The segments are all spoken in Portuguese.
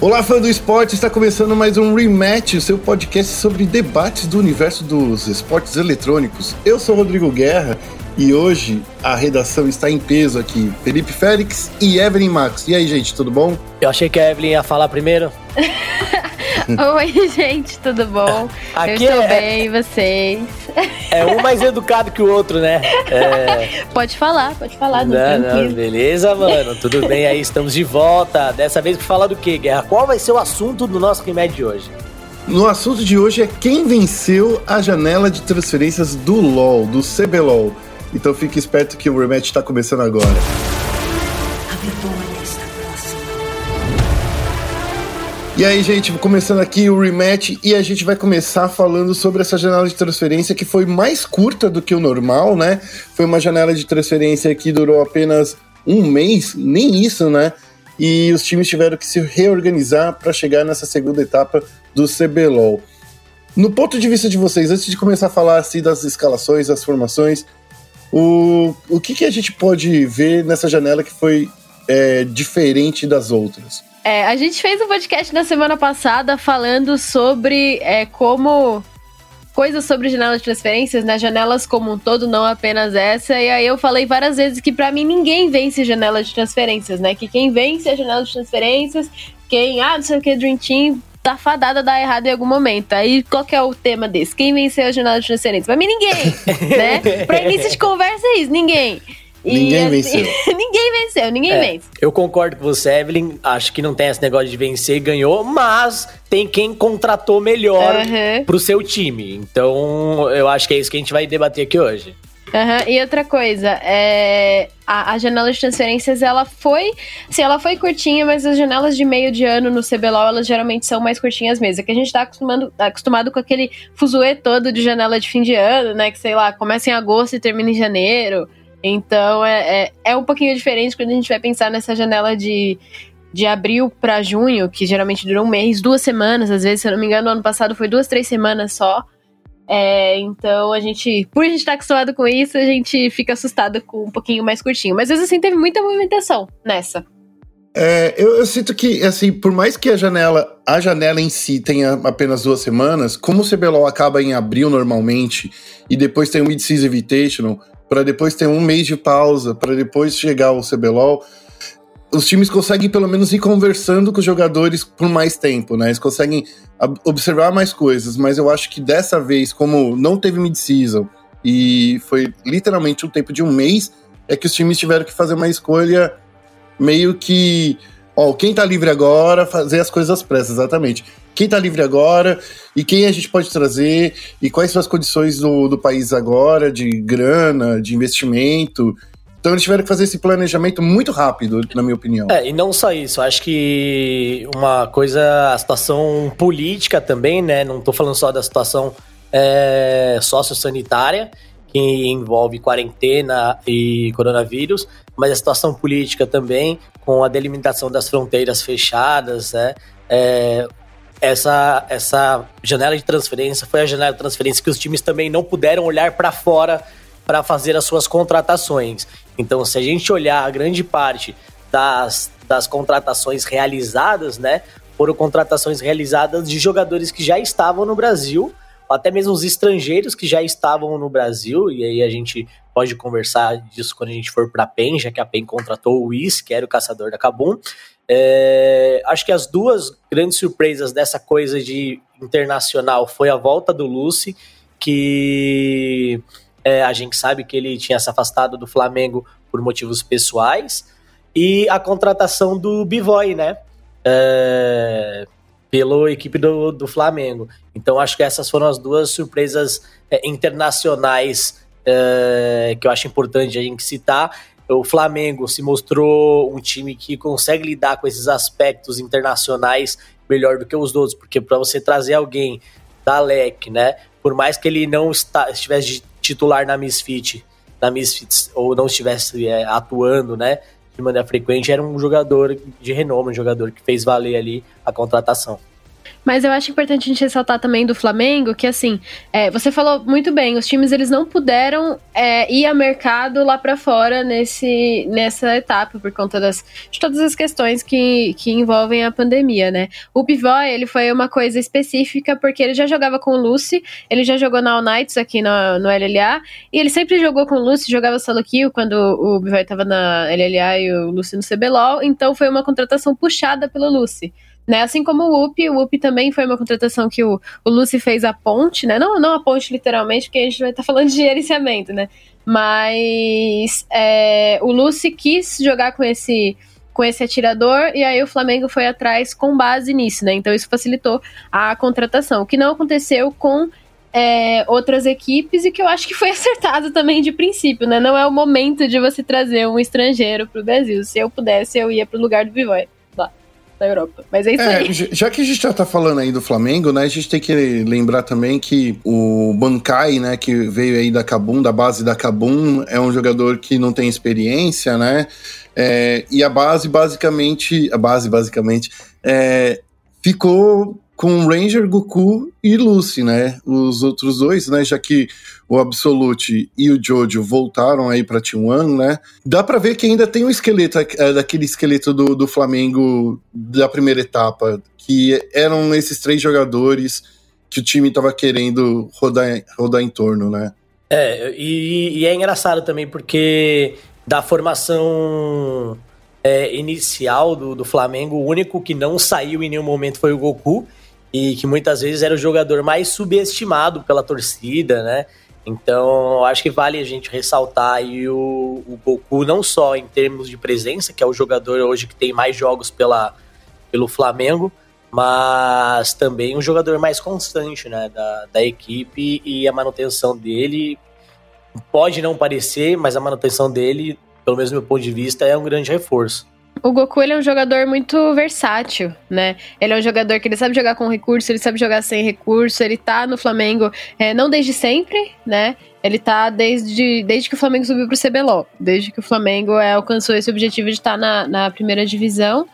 Olá, fã do esporte! Está começando mais um Rematch, o seu podcast sobre debates do universo dos esportes eletrônicos. Eu sou Rodrigo Guerra e hoje a redação está em peso aqui. Felipe Félix e Evelyn Max. E aí, gente, tudo bom? Eu achei que a Evelyn ia falar primeiro. Oi, gente, tudo bom? Aqui Eu estou é... bem, vocês? É um mais educado que o outro, né? É... Pode falar, pode falar. Não, não, não, beleza, mano. Tudo bem aí, estamos de volta. Dessa vez para falar do quê, Guerra? Qual vai ser o assunto do nosso remédio de hoje? No assunto de hoje é quem venceu a janela de transferências do LoL, do CBLOL. Então fique esperto que o rematch está começando agora. E aí, gente, começando aqui o rematch e a gente vai começar falando sobre essa janela de transferência que foi mais curta do que o normal, né? Foi uma janela de transferência que durou apenas um mês, nem isso, né? E os times tiveram que se reorganizar para chegar nessa segunda etapa do CBLOL. No ponto de vista de vocês, antes de começar a falar assim das escalações, das formações, o, o que, que a gente pode ver nessa janela que foi é, diferente das outras? É, a gente fez um podcast na semana passada falando sobre é, como coisas sobre janela de transferências, né? Janelas como um todo, não apenas essa. E aí eu falei várias vezes que para mim ninguém vence janela de transferências, né? Que quem vence a janela de transferências, quem, ah, não sei o que, Dream Team, tá fadada a dar errado em algum momento. Aí qual que é o tema desse? Quem venceu a janela de transferências? Pra mim ninguém, né? Pra início de conversa é isso, ninguém. Ninguém assim, venceu. ninguém venceu, ninguém é, vence. Eu concordo com você, Evelyn. Acho que não tem esse negócio de vencer e ganhou, mas tem quem contratou melhor uhum. pro seu time. Então, eu acho que é isso que a gente vai debater aqui hoje. Uhum. E outra coisa, é, a, a, janela de transferências, ela foi, assim, ela foi curtinha, mas as janelas de meio de ano no CBLOL, elas geralmente são mais curtinhas mesmo. É que a gente tá acostumado, acostumado com aquele fuzuê todo de janela de fim de ano, né? Que, sei lá, começa em agosto e termina em janeiro. Então é, é, é, um pouquinho diferente quando a gente vai pensar nessa janela de, de abril para junho, que geralmente dura um mês, duas semanas, às vezes, se eu não me engano, no ano passado foi duas, três semanas só. É, então a gente, por a gente estar tá acostumado com isso, a gente fica assustado com um pouquinho mais curtinho. Mas mesmo assim teve muita movimentação nessa. É, eu, eu, sinto que, assim, por mais que a janela, a janela em si tenha apenas duas semanas, como o CBLOL acaba em abril normalmente, e depois tem o Mid-Season Invitational, para depois ter um mês de pausa, para depois chegar o CBLOL, os times conseguem pelo menos ir conversando com os jogadores por mais tempo, né? Eles conseguem observar mais coisas, mas eu acho que dessa vez, como não teve mid-season e foi literalmente um tempo de um mês, é que os times tiveram que fazer uma escolha meio que ó, quem tá livre agora, fazer as coisas às pressas, exatamente. Quem tá livre agora e quem a gente pode trazer e quais são as condições do, do país agora, de grana, de investimento. Então eles tiveram que fazer esse planejamento muito rápido, na minha opinião. É, e não só isso, acho que uma coisa, a situação política também, né? Não tô falando só da situação é, sociossanitária, que envolve quarentena e coronavírus, mas a situação política também, com a delimitação das fronteiras fechadas, né? É, essa, essa janela de transferência foi a janela de transferência que os times também não puderam olhar para fora para fazer as suas contratações. Então, se a gente olhar a grande parte das, das contratações realizadas, né, foram contratações realizadas de jogadores que já estavam no Brasil, até mesmo os estrangeiros que já estavam no Brasil, e aí a gente pode conversar disso quando a gente for para a PEN, já que a PEN contratou o Whis, que era o caçador da Kabum. É, acho que as duas grandes surpresas dessa coisa de internacional foi a volta do Lucy, que é, a gente sabe que ele tinha se afastado do Flamengo por motivos pessoais, e a contratação do Bivoy, né? É, pela equipe do, do Flamengo. Então acho que essas foram as duas surpresas é, internacionais é, que eu acho importante a gente citar. O Flamengo se mostrou um time que consegue lidar com esses aspectos internacionais melhor do que os outros, porque para você trazer alguém da LEC, né, por mais que ele não está, estivesse de titular na Misfit, na Misfits, ou não estivesse é, atuando, né, de maneira frequente, era um jogador de renome, um jogador que fez valer ali a contratação. Mas eu acho importante a gente ressaltar também do Flamengo que, assim, é, você falou muito bem, os times eles não puderam é, ir a mercado lá para fora nesse, nessa etapa, por conta das, de todas as questões que, que envolvem a pandemia, né? O Pivoy, ele foi uma coisa específica, porque ele já jogava com o Lucy, ele já jogou na All Knights aqui no, no LLA, e ele sempre jogou com o Lucy, jogava solo kill quando o Pivoy tava na LLA e o Lucy no CBLOL, então foi uma contratação puxada pelo Lucy. Né? Assim como o UP, o UP também foi uma contratação que o, o Lucy fez a ponte, né? Não, não a ponte literalmente, porque a gente vai estar tá falando de gerenciamento, né? Mas é, o Lucy quis jogar com esse com esse atirador e aí o Flamengo foi atrás com base nisso, né? Então isso facilitou a contratação, o que não aconteceu com é, outras equipes e que eu acho que foi acertado também de princípio, né? Não é o momento de você trazer um estrangeiro para o Brasil. Se eu pudesse, eu ia para o lugar do Bivoy da Europa. Mas é isso é, aí. Já que a gente já tá falando aí do Flamengo, né? A gente tem que lembrar também que o Bankai, né, que veio aí da Cabum, da base da Cabum, é um jogador que não tem experiência, né? É, e a base, basicamente, a base, basicamente, é, ficou com Ranger, Goku e Lucy, né? Os outros dois, né? Já que o Absolute e o Jojo voltaram aí pra T1, né? Dá pra ver que ainda tem um esqueleto, é, daquele esqueleto do, do Flamengo da primeira etapa, que eram esses três jogadores que o time tava querendo rodar, rodar em torno, né? É, e, e é engraçado também porque da formação é, inicial do, do Flamengo, o único que não saiu em nenhum momento foi o Goku e que muitas vezes era o jogador mais subestimado pela torcida, né? Então, acho que vale a gente ressaltar aí o, o, Goku, não só em termos de presença, que é o jogador hoje que tem mais jogos pela, pelo Flamengo, mas também um jogador mais constante né, da, da equipe e a manutenção dele pode não parecer, mas a manutenção dele, pelo menos do meu ponto de vista, é um grande reforço. O Goku ele é um jogador muito versátil, né? Ele é um jogador que ele sabe jogar com recurso, ele sabe jogar sem recurso, ele tá no Flamengo é, não desde sempre, né? Ele tá desde, desde que o Flamengo subiu pro CBLOL, desde que o Flamengo é, alcançou esse objetivo de estar tá na, na primeira divisão.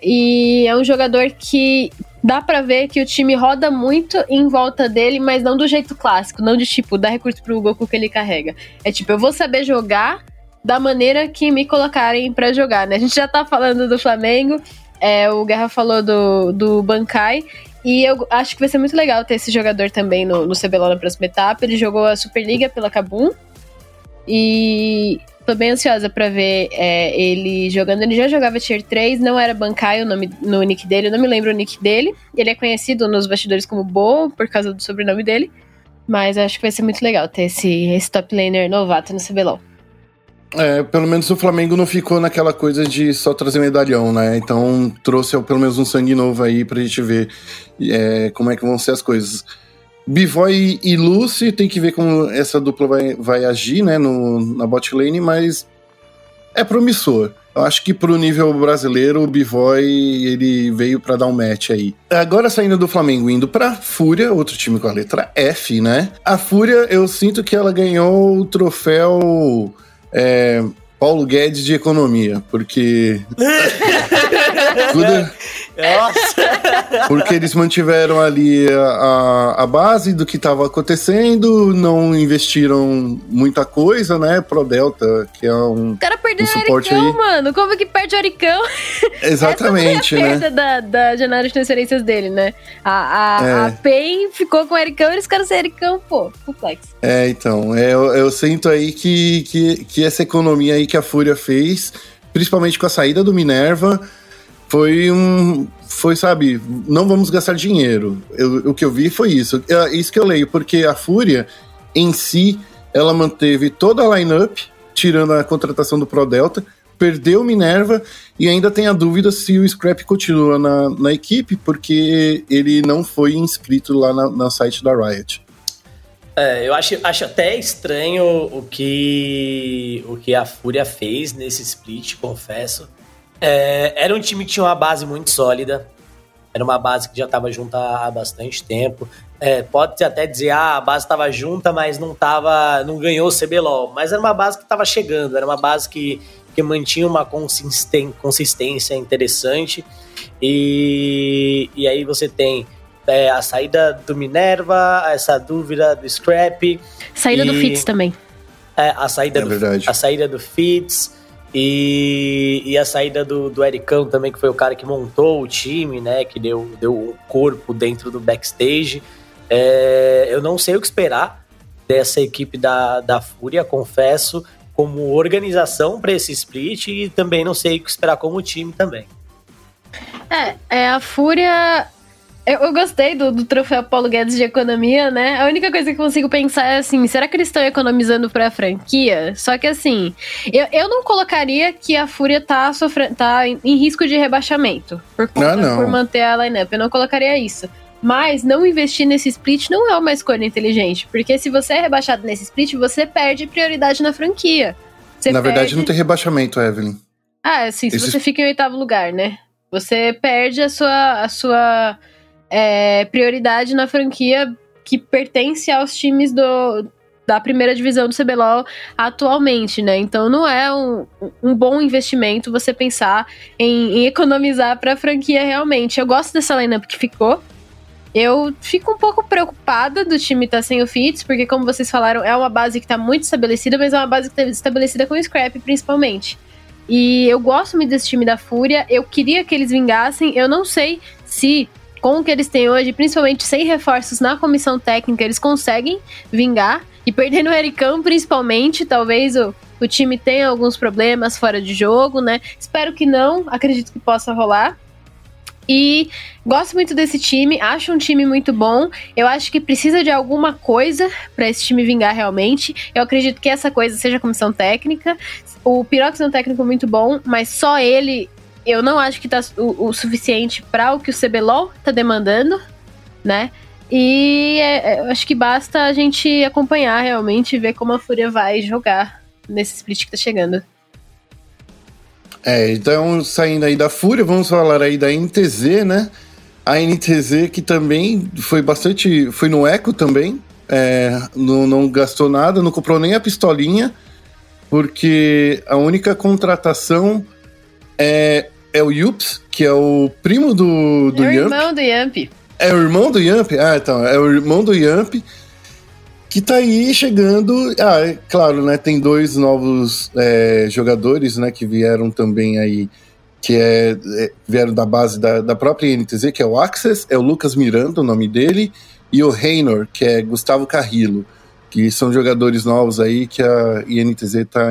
E é um jogador que dá para ver que o time roda muito em volta dele, mas não do jeito clássico, não de tipo, dar recurso pro Goku que ele carrega. É tipo, eu vou saber jogar da maneira que me colocarem para jogar, né? A gente já tá falando do Flamengo, é, o Guerra falou do, do Bankai, e eu acho que vai ser muito legal ter esse jogador também no, no CBLOL na próxima etapa. Ele jogou a Superliga pela Kabum, e tô bem ansiosa para ver é, ele jogando. Ele já jogava Tier 3, não era Bankai o nome no nick dele, eu não me lembro o nick dele. Ele é conhecido nos bastidores como Bo, por causa do sobrenome dele. Mas acho que vai ser muito legal ter esse, esse top laner novato no CBLOL. É, pelo menos o Flamengo não ficou naquela coisa de só trazer medalhão, né? Então trouxe pelo menos um sangue novo aí pra gente ver é, como é que vão ser as coisas. Bivoy e Lucy tem que ver como essa dupla vai, vai agir, né, no, na bot lane, mas é promissor. Eu acho que pro nível brasileiro, o Bivoy ele veio para dar um match aí. Agora saindo do Flamengo, indo pra Fúria, outro time com a letra F, né? A Fúria, eu sinto que ela ganhou o troféu é, Paulo Guedes de economia, porque. tudo, nossa! Porque eles mantiveram ali a, a base do que estava acontecendo, não investiram muita coisa, né? Pro Delta, que é um. O cara perdeu um suporte Aricão, aí. mano. Como que perde o Aricão? Exatamente, Essa foi a né? perda da, da janela de transferências dele, né? A, a, é. a PEN ficou com o Aricão e eles querem ser Aricão, pô, complexo. É, então. É, eu, eu sinto aí que, que, que essa economia aí que a Fúria fez, principalmente com a saída do Minerva foi um. Foi, sabe, não vamos gastar dinheiro. Eu, o que eu vi foi isso. É isso que eu leio, porque a Fúria, em si, ela manteve toda a lineup, tirando a contratação do Pro Delta, perdeu Minerva e ainda tem a dúvida se o Scrap continua na, na equipe, porque ele não foi inscrito lá na, na site da Riot. É, eu acho, acho até estranho o que, o que a Fúria fez nesse split, confesso. É, era um time que tinha uma base muito sólida. Era uma base que já estava junta há bastante tempo. É, pode até dizer, ah, a base estava junta, mas não tava, não ganhou o CBLOL. Mas era uma base que estava chegando, era uma base que, que mantinha uma consistência interessante. E, e aí você tem é, a saída do Minerva, essa dúvida do Scrap. Saída e... do Fitz também. É, a saída, É do, verdade. a saída do Fitz e, e a saída do, do Ericão também, que foi o cara que montou o time, né? Que deu, deu o corpo dentro do backstage. É, eu não sei o que esperar dessa equipe da, da Fúria, confesso, como organização para esse split e também não sei o que esperar como time também. É, é a Fúria. Eu, eu gostei do, do troféu Paulo Guedes de economia, né? A única coisa que eu consigo pensar é assim: será que eles estão economizando pra franquia? Só que assim, eu, eu não colocaria que a Fúria tá, sofrendo, tá em, em risco de rebaixamento por, conta, Ah, não. por manter a lineup. Eu não colocaria isso. Mas não investir nesse split não é uma escolha inteligente. Porque se você é rebaixado nesse split, você perde prioridade na franquia. Você Na verdade, perde- não tem rebaixamento, Evelyn. ah, assim, se Esse- você fica em oitavo lugar, né? Você perde a sua, a sua é, prioridade na franquia que pertence aos times do, da primeira divisão do CBLOL atualmente, né? Então não é um, um bom investimento você pensar em, em economizar para a franquia realmente. Eu gosto dessa lineup que ficou. Eu fico um pouco preocupada do time estar sem o Fitz, porque, como vocês falaram, é uma base que está muito estabelecida, mas é uma base que está estabelecida com o Scrap, principalmente. E eu gosto muito desse time da Fúria. Eu queria que eles vingassem. Eu não sei se, com o que eles têm hoje, principalmente sem reforços na comissão técnica, eles conseguem vingar. E perdendo o Ericão, principalmente, talvez o, o time tenha alguns problemas fora de jogo, né? Espero que não. Acredito que possa rolar. E gosto muito desse time, acho um time muito bom. Eu acho que precisa de alguma coisa para esse time vingar realmente. Eu acredito que essa coisa seja comissão técnica. O Pirox é um técnico muito bom, mas só ele eu não acho que tá o, o suficiente para o que o CBLOL tá demandando, né? E é, é, acho que basta a gente acompanhar realmente e ver como a Fúria vai jogar nesse split que tá chegando. É, então, saindo aí da Fúria, vamos falar aí da NTZ, né? A NTZ que também foi bastante. Foi no Eco também. é, não, não gastou nada, não comprou nem a pistolinha, porque a única contratação é, é o Yups, que é o primo do, do é o Yamp. irmão do Yamp. É o irmão do Yamp? Ah, então, é o irmão do Yamp que tá aí chegando. Ah, é claro, né? Tem dois novos é, jogadores, né? Que vieram também aí, que é, é, vieram da base da, da própria NTZ, que é o Access, é o Lucas Miranda, o nome dele, e o Reynor, que é Gustavo Carrillo, que são jogadores novos aí que a INTZ tá,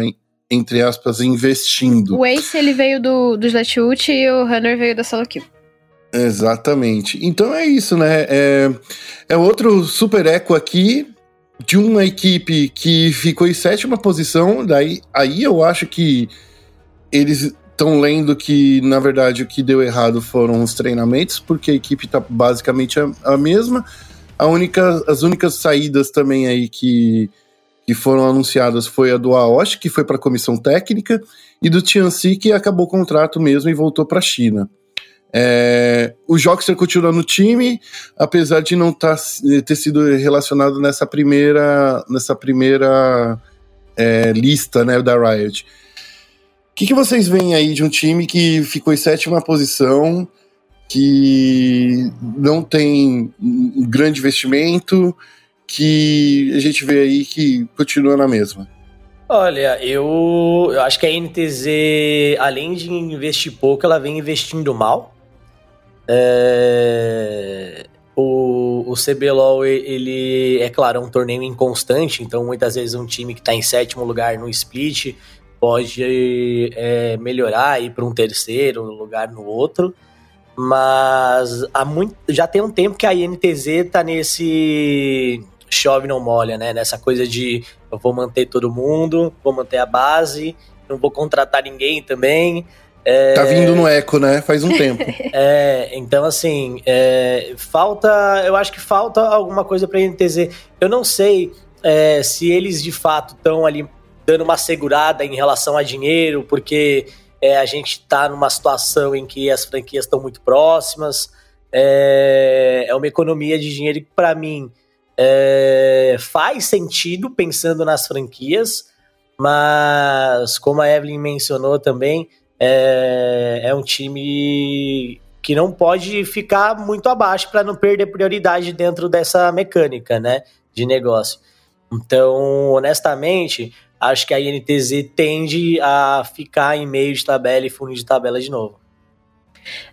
entre aspas, investindo. O Ace ele veio do, do Slashoot e o Runner veio da Solo Kill. Exatamente. Então é isso, né? É, é outro super eco aqui de uma equipe que ficou em sétima posição. Daí aí eu acho que eles estão lendo que, na verdade, o que deu errado foram os treinamentos, porque a equipe está basicamente a, a mesma. A única, as únicas saídas também aí que, que foram anunciadas foi a do Aoshi, que foi para a comissão técnica, e do Tianxi, que acabou o contrato mesmo e voltou para a China. É, o Joxer continua no time, apesar de não tá, ter sido relacionado nessa primeira, nessa primeira é, lista né, da Riot. O que, que vocês veem aí de um time que ficou em sétima posição, que não tem um grande investimento, que a gente vê aí que continua na mesma? Olha, eu, eu acho que a NTZ, além de investir pouco, ela vem investindo mal. É, o, o CBLOL, ele, é claro, é um torneio inconstante, então muitas vezes um time que está em sétimo lugar no split pode é, melhorar e ir para um terceiro lugar no outro. Mas há muito, já tem um tempo que a INTZ tá nesse chove não molha, né? Nessa coisa de eu vou manter todo mundo, vou manter a base, não vou contratar ninguém também. É, Tá vindo no eco, né? Faz um tempo. é, então, assim, é, falta. Eu acho que falta alguma coisa pra NTZ. Eu não sei é, se eles de fato estão ali dando uma segurada em relação a dinheiro, porque é, a gente tá numa situação em que as franquias estão muito próximas. É, é uma economia de dinheiro que, para mim, é, faz sentido pensando nas franquias, mas como a Evelyn mencionou também, é, é um time que não pode ficar muito abaixo para não perder prioridade dentro dessa mecânica, né, de negócio. Então, honestamente, acho que a INTZ tende a ficar em meio de tabela e fundo de tabela de novo.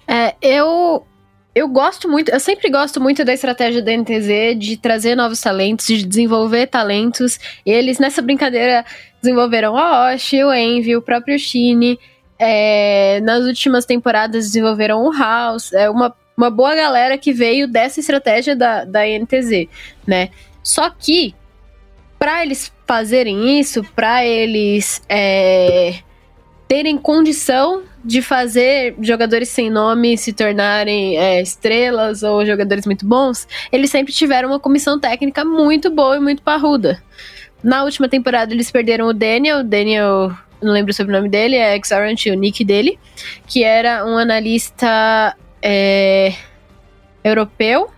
É, eu eu gosto muito, eu sempre gosto muito da estratégia da NTZ de trazer novos talentos, de desenvolver talentos. Eles nessa brincadeira desenvolveram a Osh, o Envy, o próprio Shine. É, nas últimas temporadas desenvolveram o House. É uma, uma boa galera que veio dessa estratégia da, da NTZ, né? Só que, para eles fazerem isso, para eles é, terem condição de fazer jogadores sem nome se tornarem é, estrelas ou jogadores muito bons, eles sempre tiveram uma comissão técnica muito boa e muito parruda. Na última temporada eles perderam o Daniel, Daniel, não lembro o sobrenome dele, é Xarant, o nick dele, que era um analista é, europeu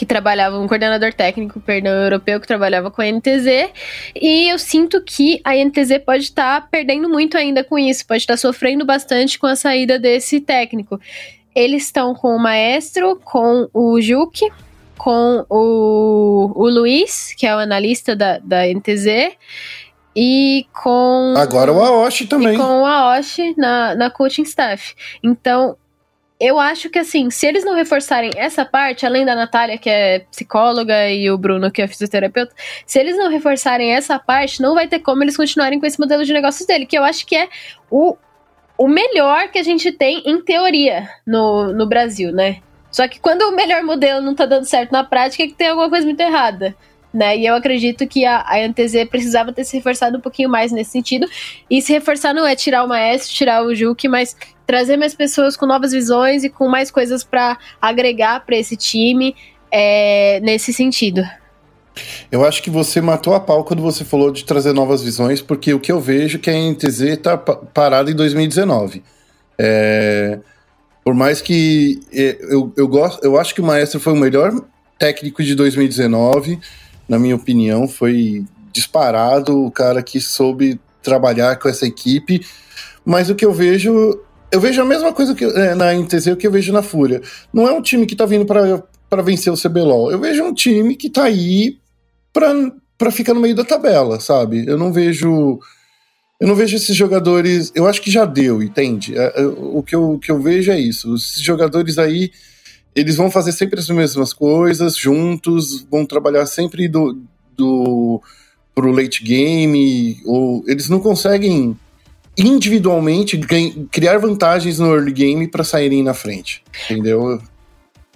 que trabalhava, um coordenador técnico, perdão, europeu que trabalhava com a NTZ, e eu sinto que a NTZ pode estar tá perdendo muito ainda com isso, pode estar tá sofrendo bastante com a saída desse técnico. Eles estão com o Maestro, com o Juque, com o, o Luiz, que é o analista da, da NTZ, e com. Agora o Aoshi também. com o Aoshi na, na coaching staff. Então, eu acho que assim, se eles não reforçarem essa parte, além da Natália, que é psicóloga, e o Bruno, que é fisioterapeuta, se eles não reforçarem essa parte, não vai ter como eles continuarem com esse modelo de negócios dele, que eu acho que é o, o melhor que a gente tem em teoria no, no Brasil, né? Só que quando o melhor modelo não tá dando certo na prática, é que tem alguma coisa muito errada. Né? E eu acredito que a, a NTZ precisava ter se reforçado um pouquinho mais nesse sentido. E se reforçar não é tirar o maestro, tirar o Juque, mas trazer mais pessoas com novas visões e com mais coisas para agregar para esse time é, nesse sentido. Eu acho que você matou a pau quando você falou de trazer novas visões, porque o que eu vejo é que a NTZ está parada em 2019. É, por mais que é, eu, eu, gosto, eu acho que o Maestro foi o melhor técnico de 2019, na minha opinião, foi disparado o cara que soube trabalhar com essa equipe. Mas o que eu vejo eu vejo a mesma coisa que é, na NTZ que eu vejo na Fúria. Não é um time que tá vindo para vencer o CBLOL. Eu vejo um time que tá aí para ficar no meio da tabela, sabe? Eu não vejo. Eu não vejo esses jogadores. Eu acho que já deu, entende? É, é, o que eu, o que eu vejo é isso. Esses jogadores aí, eles vão fazer sempre as mesmas coisas juntos, vão trabalhar sempre do, do pro late game, ou eles não conseguem individualmente criar vantagens no early game para saírem na frente. Entendeu?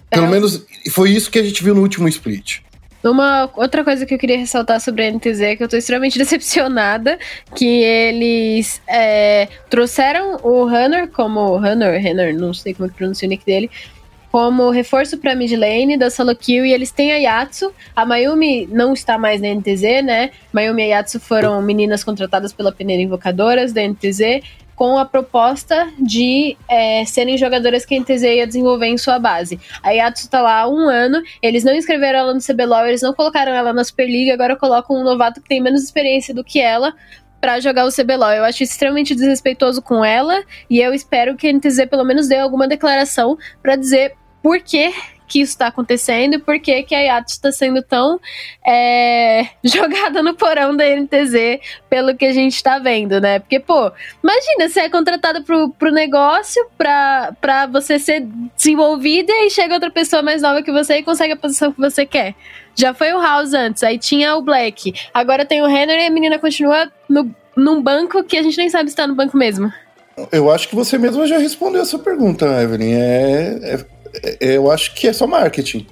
Pelo é. menos foi isso que a gente viu no último split. Uma outra coisa que eu queria ressaltar sobre a NTZ é que eu tô extremamente decepcionada que eles é, trouxeram o Hunter como Hunter, Hunter, não sei como é que pronuncia o nick dele, como reforço para mid lane da solo kill e eles têm a Yatsu. A Mayumi não está mais na NTZ, né? Mayumi e a Yatsu foram meninas contratadas pela Peneira Invocadoras da NTZ com a proposta de é, serem jogadoras que a NTZ ia desenvolver em sua base. A Yatsu tá lá há um ano, eles não inscreveram ela no CBLOL, eles não colocaram ela na Superliga, agora colocam um novato que tem menos experiência do que ela para jogar o CBLOL. Eu acho extremamente desrespeitoso com ela e eu espero que a NTZ pelo menos dê alguma declaração para dizer por que que isso está acontecendo e por que, que a Yacht está sendo tão é, jogada no porão da NTZ pelo que a gente está vendo, né? Porque, pô, imagina, você é contratada pro, pro negócio pra, pra você ser desenvolvida e chega outra pessoa mais nova que você e consegue a posição que você quer. Já foi o House antes, aí tinha o Black, agora tem o Renner e a menina continua no, num banco que a gente nem sabe se tá no banco mesmo. Eu acho que você mesma já respondeu essa pergunta, Evelyn. É é, eu acho que é só marketing,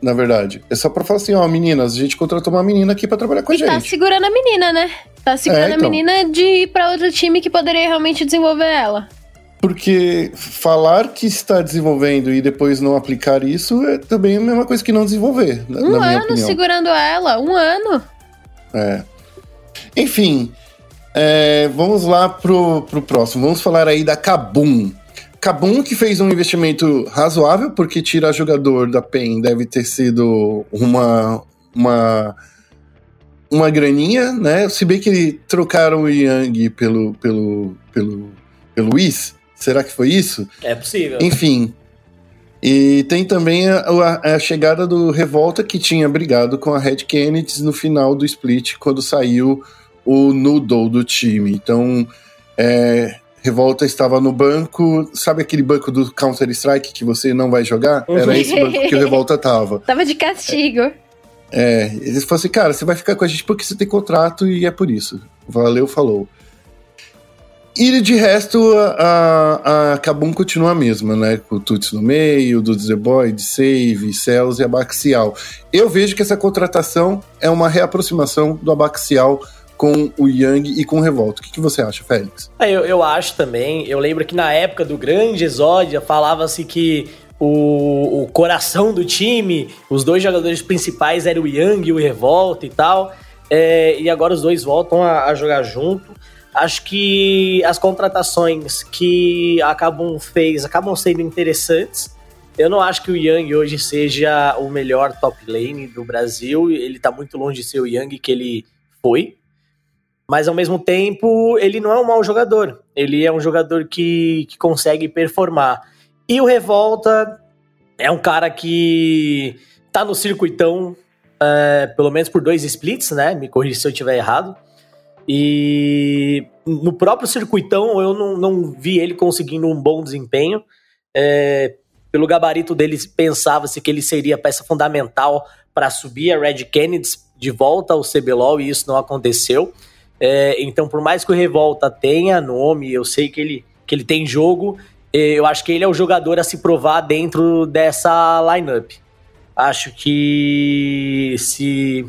na verdade. É só pra falar assim, ó, meninas, a gente contratou uma menina aqui pra trabalhar com e a tá gente. tá segurando a menina, né? Tá segurando é, então. a menina de ir pra outro time que poderia realmente desenvolver ela. Porque falar que está desenvolvendo e depois não aplicar isso é também a mesma coisa que não desenvolver. Um ano segurando ela, um ano. É. Enfim, é, vamos lá pro, pro próximo. Vamos falar aí da Kabum. Kabum que fez um investimento razoável, porque tirar jogador da PEN deve ter sido uma, uma, uma graninha, né? Se bem que trocaram o Yang pelo, pelo, pelo, pelo Luiz, será que foi isso? É possível. Enfim. E tem também a, a, a chegada do Revolta, que tinha brigado com a Red Kennedy no final do split, quando saiu o noodle do time. Então, é, Revolta estava no banco, sabe aquele banco do Counter-Strike que você não vai jogar? Era esse banco que o Revolta tava. tava de castigo. É, eles falaram assim, cara, você vai ficar com a gente porque você tem contrato e é por isso. Valeu, falou. E de resto, a, a Kabum continua a mesma, né? Com o Tuts no meio, do The Boy, de Save, Cells e Abaxial. Eu vejo que essa contratação é uma reaproximação do Abaxial com o Yang e com o Revolta. O que, que você acha, Félix? É, eu, eu acho também. Eu lembro que na época do grande Exódia falava-se que o, o, coração do time, os dois jogadores principais eram o Yang e o Revolta e tal. É, e agora os dois voltam a, a, jogar junto. Acho que as contratações que acabam fez acabam sendo interessantes. Eu não acho que o Yang hoje seja o melhor top lane do Brasil. Ele tá muito longe de ser o Yang que ele foi. Mas ao mesmo tempo, ele não é um mau jogador. Ele é um jogador que, que consegue performar. E o Revolta é um cara que tá no circuitão, é, pelo menos por dois splits, né? Me corrija se eu estiver errado. E no próprio circuitão eu não, não vi ele conseguindo um bom desempenho. É, pelo gabarito dele, pensava-se que ele seria peça fundamental para subir a Red Kennedy de volta ao CBLOL e isso não aconteceu. É, então, por mais que o Revolta tenha nome, eu sei que ele, que ele tem jogo, é, eu acho que ele é o jogador a se provar dentro dessa lineup. Acho que se,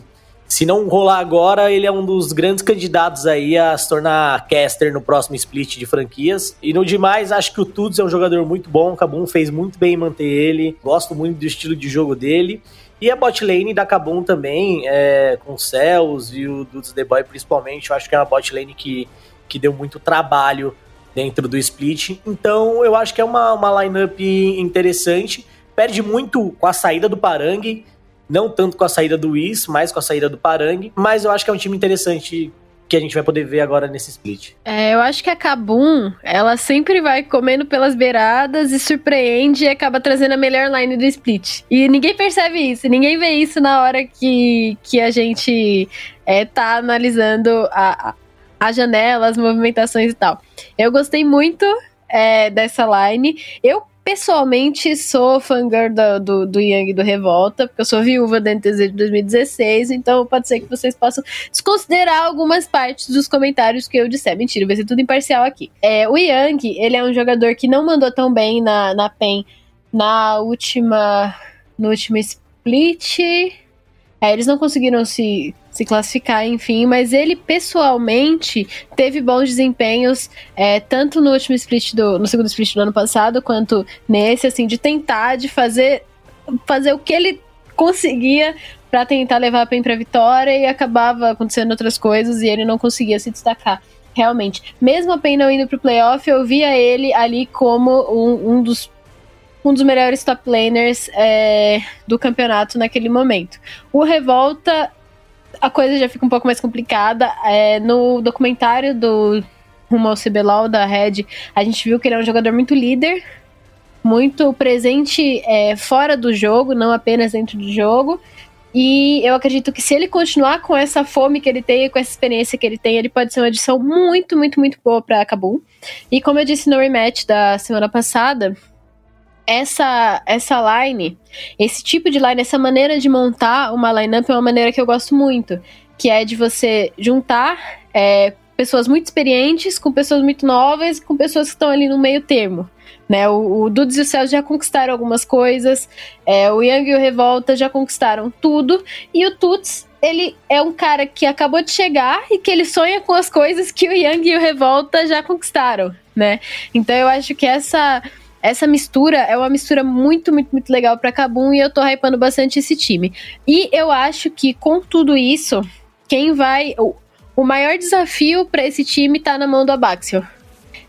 se não rolar agora, ele é um dos grandes candidatos aí a se tornar caster no próximo split de franquias. E no demais, acho que o Tuds é um jogador muito bom, o Kabum fez muito bem em manter ele, gosto muito do estilo de jogo dele. E a bot lane da Kabum também, é, com o Cells e o Dudes The Boy principalmente, eu acho que é uma bot lane que, que deu muito trabalho dentro do split. Então eu acho que é uma, uma lineup interessante. Perde muito com a saída do Parang, não tanto com a saída do Whis, mais com a saída do Parang, mas eu acho que é um time interessante que a gente vai poder ver agora nesse split. É, eu acho que a Kabum, ela sempre vai comendo pelas beiradas e surpreende e acaba trazendo a melhor line do split. E ninguém percebe isso, ninguém vê isso na hora que, que a gente é, tá analisando a, a janela, as movimentações e tal. Eu gostei muito é, dessa line. Eu pessoalmente sou fangirl do, do, do Yang do Revolta, porque eu sou viúva da NTZ de 2016, então pode ser que vocês possam desconsiderar algumas partes dos comentários que eu disser. Mentira, vai ser tudo imparcial aqui. É, o Yang, ele é um jogador que não mandou tão bem na, na PEN na última. no último split. É, eles não conseguiram se se classificar, enfim, mas ele pessoalmente teve bons desempenhos, é, tanto no último split do, no segundo split do ano passado, quanto nesse, assim, de tentar, de fazer, fazer o que ele conseguia para tentar levar a PEN pra vitória e acabava acontecendo outras coisas e ele não conseguia se destacar. Realmente. Mesmo a PEN não indo pro playoff, eu via ele ali como um, um dos um dos melhores top laners é, do campeonato naquele momento. O Revolta a coisa já fica um pouco mais complicada. É, no documentário do Rumo ao CBLOL da Red, a gente viu que ele é um jogador muito líder, muito presente é, fora do jogo, não apenas dentro do jogo. E eu acredito que se ele continuar com essa fome que ele tem, com essa experiência que ele tem, ele pode ser uma adição muito, muito, muito boa para Kabum. E como eu disse no rematch da semana passada, essa essa line, esse tipo de line, essa maneira de montar uma lineup é uma maneira que eu gosto muito, que é de você juntar é, pessoas muito experientes com pessoas muito novas, com pessoas que estão ali no meio termo. Né, o, o Dudes e o Céu já conquistaram algumas coisas, é, o Young e o Revolta já conquistaram tudo, e o Tuts, ele é um cara que acabou de chegar e que ele sonha com as coisas que o Young e o Revolta já conquistaram, né? Então eu acho que essa essa mistura é uma mistura muito, muito, muito legal para Kabum e eu tô hypando bastante esse time. E eu acho que com tudo isso, quem vai. O, o maior desafio para esse time tá na mão do Abaxio.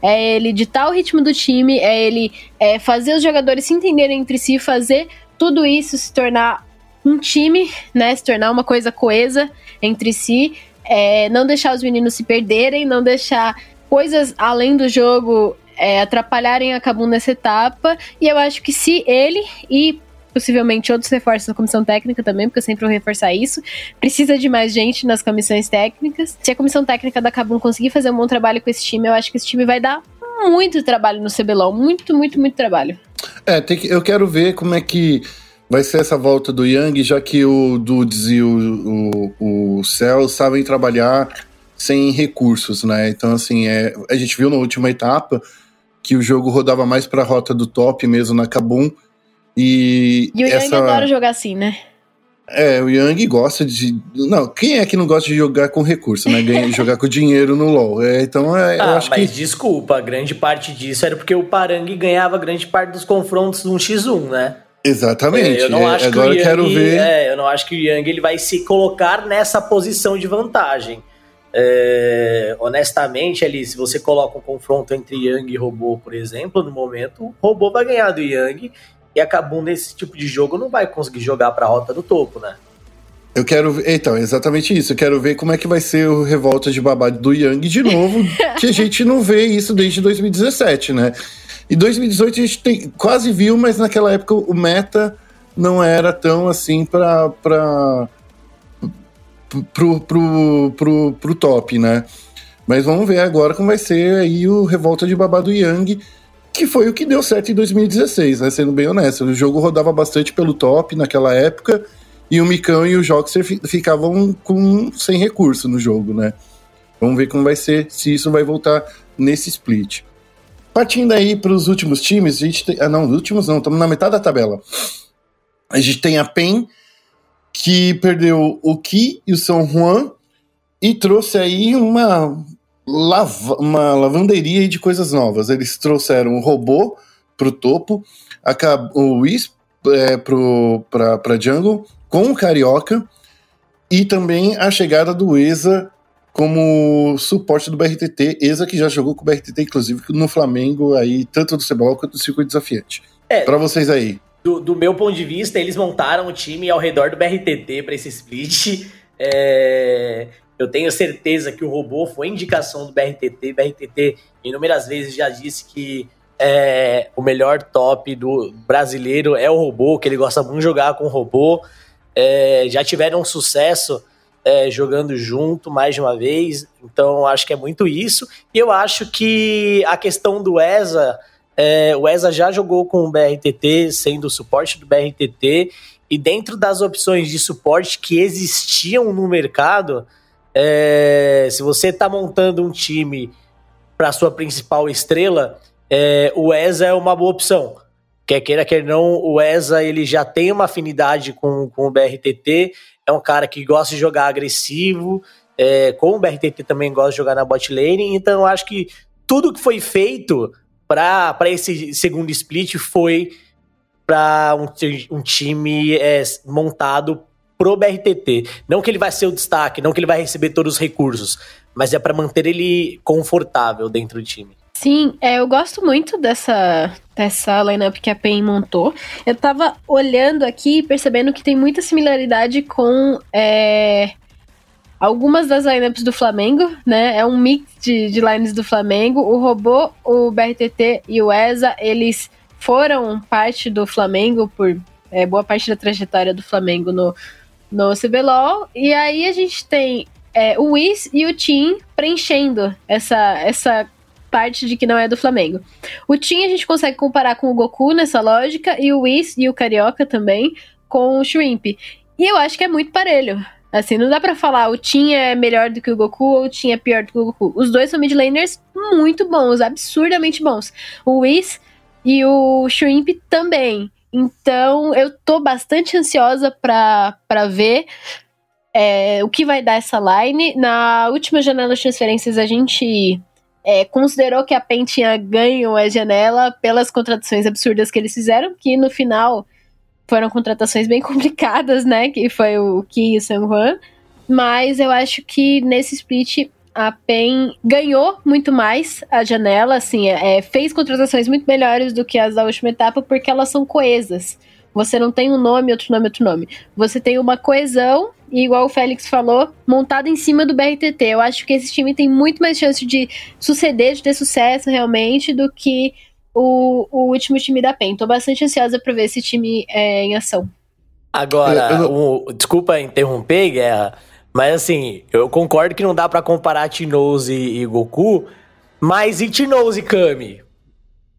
É ele ditar o ritmo do time, é ele é, fazer os jogadores se entenderem entre si, fazer tudo isso se tornar um time, né? Se tornar uma coisa coesa entre si. É, não deixar os meninos se perderem, não deixar coisas além do jogo é, atrapalharem a Kabum nessa etapa. E eu acho que se ele e possivelmente outros reforços na comissão técnica também, porque eu sempre vou reforçar isso. Precisa de mais gente nas comissões técnicas. Se a comissão técnica da Cabum conseguir fazer um bom trabalho com esse time, eu acho que esse time vai dar muito trabalho no CBLOL. Muito, muito, muito trabalho. É, tem que, eu quero ver como é que vai ser essa volta do Yang, já que o Dudes e o, o, o Cell sabem trabalhar sem recursos, né? Então, assim, é, a gente viu na última etapa que o jogo rodava mais para a rota do top mesmo na Kabum. E, e o essa... Yang adora jogar assim, né? É, o Yang gosta de. Não, quem é que não gosta de jogar com recurso, né? Ganhar, jogar com dinheiro no LoL. É, então, é, ah, eu acho mas que. desculpa, grande parte disso era porque o Parang ganhava grande parte dos confrontos no X1, né? Exatamente. É, eu não acho Agora que o Yang, quero ver. É, eu não acho que o Yang ele vai se colocar nessa posição de vantagem. É, honestamente, ali, se você coloca um confronto entre Yang e Robô, por exemplo, no momento, o Robô vai ganhar do Yang e acabou nesse tipo de jogo não vai conseguir jogar para a rota do topo, né? Eu quero ver, então, exatamente isso. Eu quero ver como é que vai ser o revolta de babado do Yang de novo, que a gente não vê isso desde 2017, né? E 2018 a gente tem, quase viu, mas naquela época o meta não era tão assim para para pro, pro, pro, pro top, né? Mas vamos ver agora como vai ser aí o revolta de babado Yang que foi o que deu certo em 2016, né? Sendo bem honesto. O jogo rodava bastante pelo top naquela época, e o Micão e o Joxer ficavam com, sem recurso no jogo, né? Vamos ver como vai ser, se isso vai voltar nesse split. Partindo aí para os últimos times, a gente tem. Ah, não, os últimos não, estamos na metade da tabela. A gente tem a PEN, que perdeu o Ki e o São Juan, e trouxe aí uma lava, uma lavanderia de coisas novas. Eles trouxeram o robô pro topo, a, o Wisp é, pro, pra, pra Jungle com o Carioca e também a chegada do ESA como suporte do BRTT, ESA que já jogou com o BRTT, inclusive no Flamengo, aí, tanto do Cebola quanto do Circuito Desafiante. É, para vocês aí. Do, do, meu ponto de vista, eles montaram o time ao redor do BRTT para esse split. É, eu tenho certeza que o robô foi indicação do BRTT. BRTT inúmeras vezes já disse que é, o melhor top do brasileiro é o robô, que ele gosta muito de jogar com o robô. É, já tiveram sucesso é, jogando junto mais de uma vez, então acho que é muito isso. E eu acho que a questão do ESA, é, o ESA já jogou com o BRTT, sendo o suporte do BRTT, e dentro das opções de suporte que existiam no mercado, é, se você está montando um time para sua principal estrela, é, o ESA é uma boa opção. Quer queira, quer não, o ESA ele já tem uma afinidade com, com o BRTT, é um cara que gosta de jogar agressivo, é, com o BRTT também gosta de jogar na bot lane, então eu acho que tudo que foi feito para esse segundo split foi para um, um, time é, montado pro BRTT. Não que ele vai ser o destaque, não que ele vai receber todos os recursos, mas é para manter ele confortável dentro do time. Sim, é, eu gosto muito dessa, dessa lineup que a PEN montou. Eu tava olhando aqui e percebendo que tem muita similaridade com é, algumas das lineups do Flamengo, né? É um mix de, de lines do Flamengo. O Robô, o BRTT e o ESA, eles foram parte do Flamengo por é, boa parte da trajetória do Flamengo no, no CBLOL. E aí a gente tem é, o Whis e o Tim preenchendo essa, essa parte de que não é do Flamengo. O Tim a gente consegue comparar com o Goku nessa lógica, e o Whis e o Carioca também com o Shrimp. E eu acho que é muito parelho. Assim, não dá para falar o Tim é melhor do que o Goku ou o Tim é pior do que o Goku. Os dois são mid laners muito bons, absurdamente bons. O Whis e o Shrimp também. Então, eu tô bastante ansiosa para ver é, o que vai dar essa line. Na última janela de transferências, a gente é, considerou que a PEN tinha ganho a janela pelas contratações absurdas que eles fizeram, que no final foram contratações bem complicadas, né? Que foi o Ki e o San Juan. Mas eu acho que nesse split a PEN ganhou muito mais a janela, assim, é, é, fez contratações muito melhores do que as da última etapa, porque elas são coesas. Você não tem um nome, outro nome, outro nome. Você tem uma coesão, e igual o Félix falou, montada em cima do BRTT. Eu acho que esse time tem muito mais chance de suceder, de ter sucesso realmente, do que o, o último time da PEN. Tô bastante ansiosa pra ver esse time é, em ação. Agora, eu, eu... O, desculpa interromper, Guerra, mas assim, eu concordo que não dá para comparar T-Nose e, e, Goku, mas e T-Nose e Kami?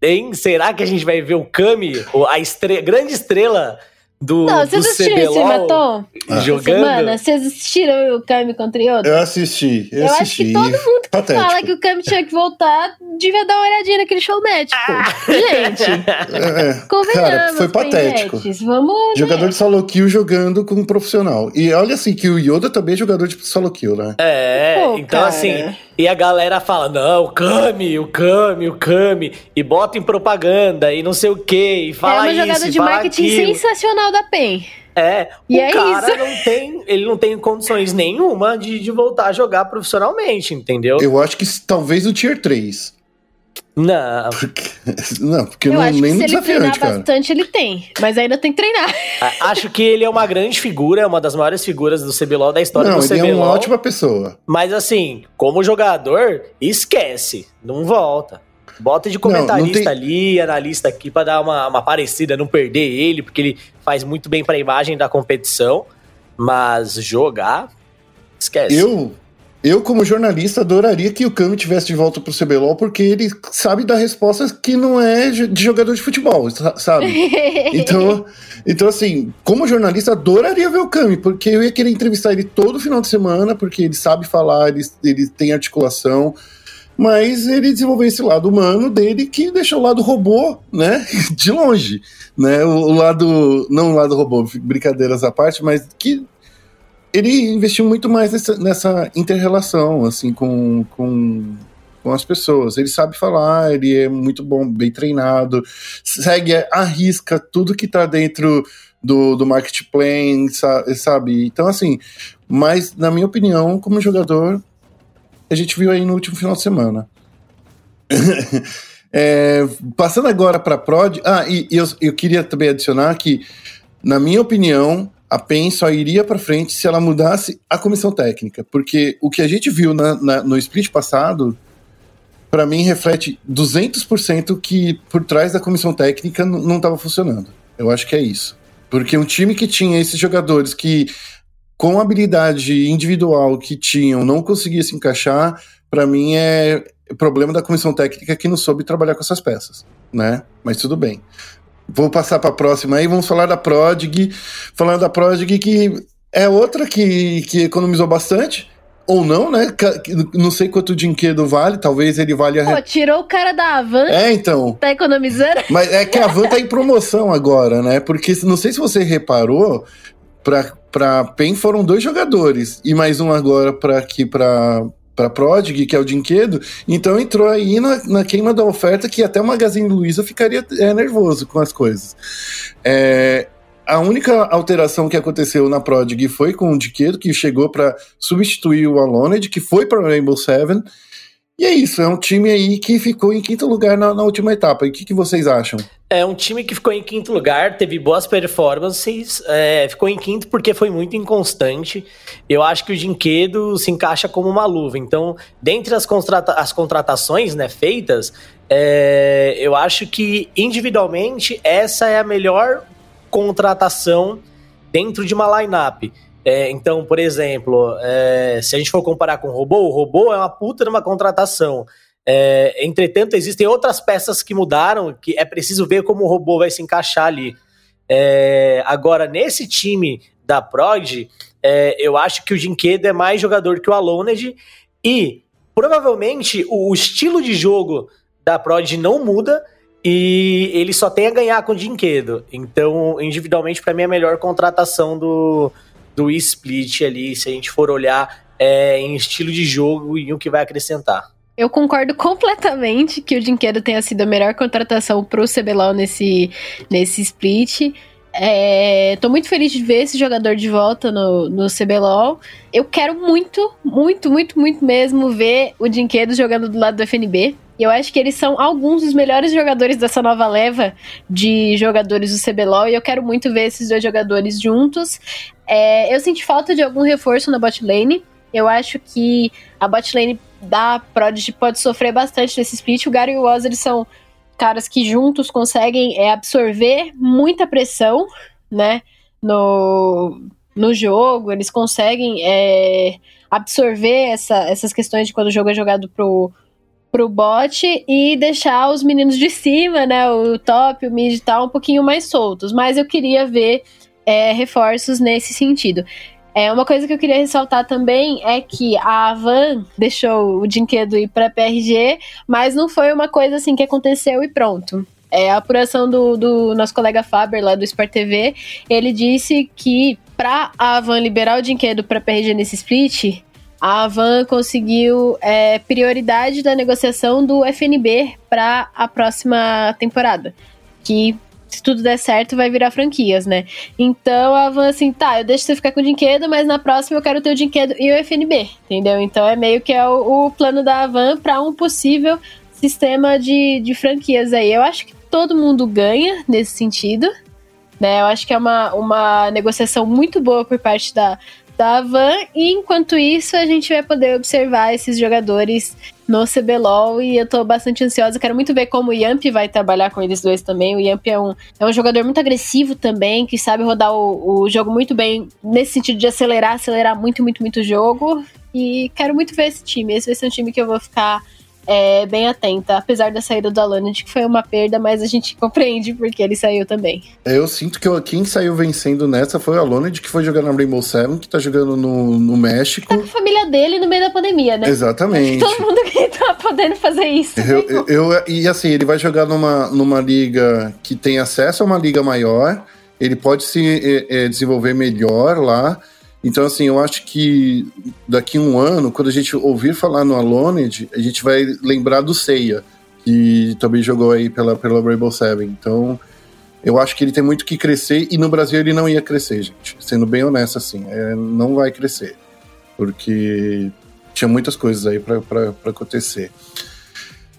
Hein? Será que a gente vai ver o Kami, a estre grande estrela do, não, vocês assistiram esse Maton? Jogando? Mano, vocês assistiram o Kami contra o Yoda? Eu assisti, eu, eu assisti. acho que todo mundo que Patético. fala que o Kami tinha que voltar devia dar uma olhadinha naquele show médico. Ah. Gente, é, é. Cara, foi patético. Vamos, jogador de solo kill jogando com um profissional. E olha assim, que o Yoda também é jogador de solo kill, né? É, Pô, então cara. assim... E a galera fala, não, o Kami, o Kami, o Kami, e bota em propaganda, e não sei o quê, e fala isso, É uma jogada de marketing aquilo. sensacional da PEN. É, e o é cara isso. não tem, ele não tem condições nenhuma de, de voltar a jogar profissionalmente, entendeu? Eu acho que talvez o Tier 3. Não. Porque, não, porque eu não acho nem que se ele treinar cara. bastante, ele tem. Mas ainda tem que treinar. Acho que ele é uma grande figura, é uma das maiores figuras do CBLOL, da história não, do ele CBLOL. é uma ótima pessoa. Mas assim, como jogador, esquece. Não volta. Bota de comentarista não, não tem... ali, analista aqui, para dar uma, uma parecida, não perder ele, porque ele faz muito bem pra imagem da competição. Mas jogar, esquece. Eu, eu, como jornalista, adoraria que o Cami tivesse de volta pro CBLOL, porque ele sabe dar respostas que não é de jogador de futebol, sabe? então, então, assim, como jornalista, adoraria ver o Cami, porque eu ia querer entrevistar ele todo final de semana, porque ele sabe falar, ele, ele tem articulação, mas ele desenvolveu esse lado humano dele que deixou o lado robô, né, de longe, né, o, lado, não o lado robô, brincadeiras à parte, mas que ele investiu muito mais nessa, nessa inter-relação, assim, com, com, com as pessoas. Ele sabe falar, ele é muito bom, bem treinado, segue, arrisca tudo que tá dentro do, do market plan, sabe? Então, assim, mas, na minha opinião, como jogador, a gente viu aí no último final de semana. é, passando agora para Prod. Ah, e, e eu, eu queria também adicionar que, na minha opinião, a PEN só iria para frente se ela mudasse a comissão técnica, porque o que a gente viu na, na, no split passado, para mim, reflete 200% que por trás da comissão técnica não estava funcionando. Eu acho que é isso. Porque um time que tinha esses jogadores que, com a habilidade individual que tinham, não conseguia se encaixar, para mim é problema da comissão técnica que não soube trabalhar com essas peças, né? Mas tudo bem. Vou passar para a próxima aí, vamos falar da Prodig. Falando da Prodig, que é outra que, que economizou bastante. Ou não, né? Não sei quanto o dinheiro vale, talvez ele valha. Pô, tirou o cara da Avan. É, então. Tá economizando? Mas é que a Avan tá em promoção agora, né? Porque não sei se você reparou, pra PEN foram dois jogadores. E mais um agora para aqui para para Prodig, que é o Dinquedo, então entrou aí na, na, queima da oferta que até o Magazine Luiza ficaria é, nervoso com as coisas. É, a única alteração que aconteceu na Prodig foi com o Dinquedo, que chegou para substituir o Aloned, que foi para Rainbow Seven, e é isso, é um time aí que ficou em quinto lugar na, na última etapa. E o que, que, vocês acham? É um time que ficou em quinto lugar, teve boas performances, é, ficou em quinto porque foi muito inconstante. Eu acho que o Dinquedo se encaixa como uma luva. Então, dentre as, contrata as contratações né, feitas, é, eu acho que individualmente essa é a melhor contratação dentro de uma lineup. É, então, por exemplo, é, se a gente for comparar com o robô, o robô é uma puta numa contratação. É, entretanto, existem outras peças que mudaram, que é preciso ver como o robô vai se encaixar ali. É, agora, nesse time da Prod, é, eu acho que o Jinquedo é mais jogador que o Aloned e provavelmente o, estilo de jogo da Prod não muda e ele só tem a ganhar com o Jinquedo. Então, individualmente, para mim, é a melhor contratação do, do split ali, se a gente for olhar é, em estilo de jogo e o que vai acrescentar. Eu concordo completamente que o Dinquedo tenha sido a melhor contratação pro CBLOL nesse, nesse split. É, tô muito feliz de ver esse jogador de volta no, no CBLOL. Eu quero muito, muito, muito, muito mesmo ver o Dinquedo jogando do lado do FNB. E eu acho que eles são alguns dos melhores jogadores dessa nova leva de jogadores do CBLOL. E eu quero muito ver esses dois jogadores juntos. É, eu senti falta de algum reforço na bot lane. Eu acho que a bot lane da Prodigy pode sofrer bastante nesse split. O Gary e o Oz, eles são caras que juntos conseguem é, absorver muita pressão, né? No, no jogo, eles conseguem é, absorver essa, essas questões de quando o jogo é jogado pro, pro bot e deixar os meninos de cima, né? O top, o mid e tal, um pouquinho mais soltos. Mas eu queria ver é, reforços nesse sentido. É, uma coisa que eu queria ressaltar também é que a Van deixou o Dinquedo ir para PRG, mas não foi uma coisa assim que aconteceu e pronto. É, a apuração do, do nosso colega Faber, lá do Sport TV, ele disse que para a Van liberar o Dinquedo para PRG nesse split, a Van conseguiu é, prioridade da negociação do FNB para a próxima temporada. Que se tudo der certo, vai virar franquias, né? Então a Van assim, tá, eu deixo você ficar com o Dinquedo, mas na próxima eu quero ter o Dinquedo e o FNB, entendeu? Então é meio que é o, o plano da Van para um possível sistema de, de franquias aí. Eu acho que todo mundo ganha nesse sentido, né? Eu acho que é uma, uma negociação muito boa por parte da, da Van, e enquanto isso a gente vai poder observar esses jogadores no CBLOL e eu tô bastante ansiosa. Quero muito ver como o Yamp vai trabalhar com eles dois também. O Yamp é um, é um jogador muito agressivo também, que sabe rodar o, o jogo muito bem, nesse sentido de acelerar, acelerar muito, muito, muito o jogo. E quero muito ver esse time. Esse vai ser um time que eu vou ficar é, bem atenta, apesar da saída do Alonid, que foi uma perda, mas a gente compreende porque ele saiu também. Eu sinto que quem saiu vencendo nessa foi o Alonid, que foi jogar na Rainbow Seven, que tá jogando no, no México. Tá com a família dele no meio da pandemia, né? Exatamente. Todo mundo que tá podendo fazer isso. Eu, eu, eu, e assim, ele vai jogar numa, numa liga que tem acesso a uma liga maior, ele pode se é, é desenvolver melhor lá. Então, assim, eu acho que daqui a um ano, quando a gente ouvir falar no Aloned, a gente vai lembrar do Seiya, que também jogou aí pela, pela Rainbow Seven. Então, eu acho que ele tem muito que crescer, e no Brasil ele não ia crescer, gente. Sendo bem honesto, assim, é, não vai crescer. Porque tinha muitas coisas aí para acontecer.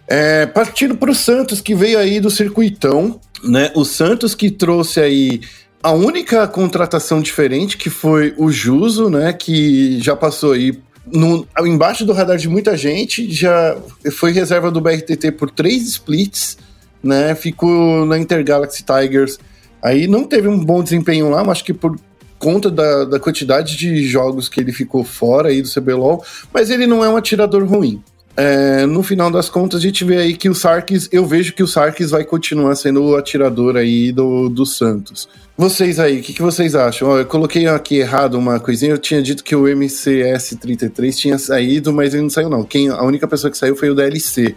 É, partindo para o Santos, que veio aí do circuitão, né? O Santos que trouxe aí a única contratação diferente que foi o Juso, né? Que já passou aí no, embaixo do radar de muita gente, já foi reserva do BRTT por três splits, né? Ficou na Intergalaxy Tigers. Aí não teve um bom desempenho lá, mas acho que por conta da, da quantidade de jogos que ele ficou fora aí do CBLOL, mas ele não é um atirador ruim. É, no final das contas, a gente vê aí que o Sarkis, eu vejo que o Sarkis vai continuar sendo o atirador aí do, do Santos. Vocês aí, o que, que, vocês acham? Ó, eu coloquei aqui errado uma coisinha, eu tinha dito que o MCS33 tinha saído, mas ele não saiu não. Quem, a única pessoa que saiu foi o DLC.